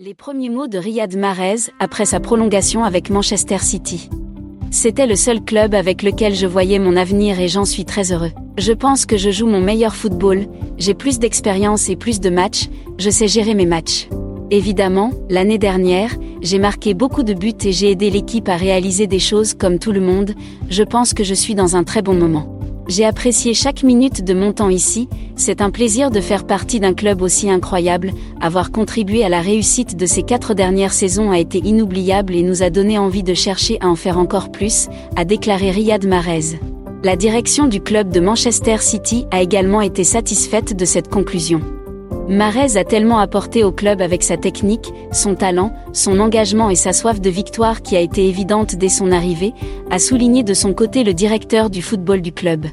Les premiers mots de Riyad Mahrez après sa prolongation avec Manchester City. C'était le seul club avec lequel je voyais mon avenir et j'en suis très heureux. Je pense que je joue mon meilleur football, j'ai plus d'expérience et plus de matchs, je sais gérer mes matchs. Évidemment, l'année dernière, j'ai marqué beaucoup de buts et j'ai aidé l'équipe à réaliser des choses comme tout le monde, je pense que je suis dans un très bon moment. J'ai apprécié chaque minute de mon temps ici, c'est un plaisir de faire partie d'un club aussi incroyable, avoir contribué à la réussite de ces quatre dernières saisons a été inoubliable et nous a donné envie de chercher à en faire encore plus, a déclaré Riyad Mahrez. La direction du club de Manchester City a également été satisfaite de cette conclusion. Mahrez a tellement apporté au club avec sa technique, son talent, son engagement et sa soif de victoire qui a été évidente dès son arrivée, a souligné de son côté le directeur du football du club.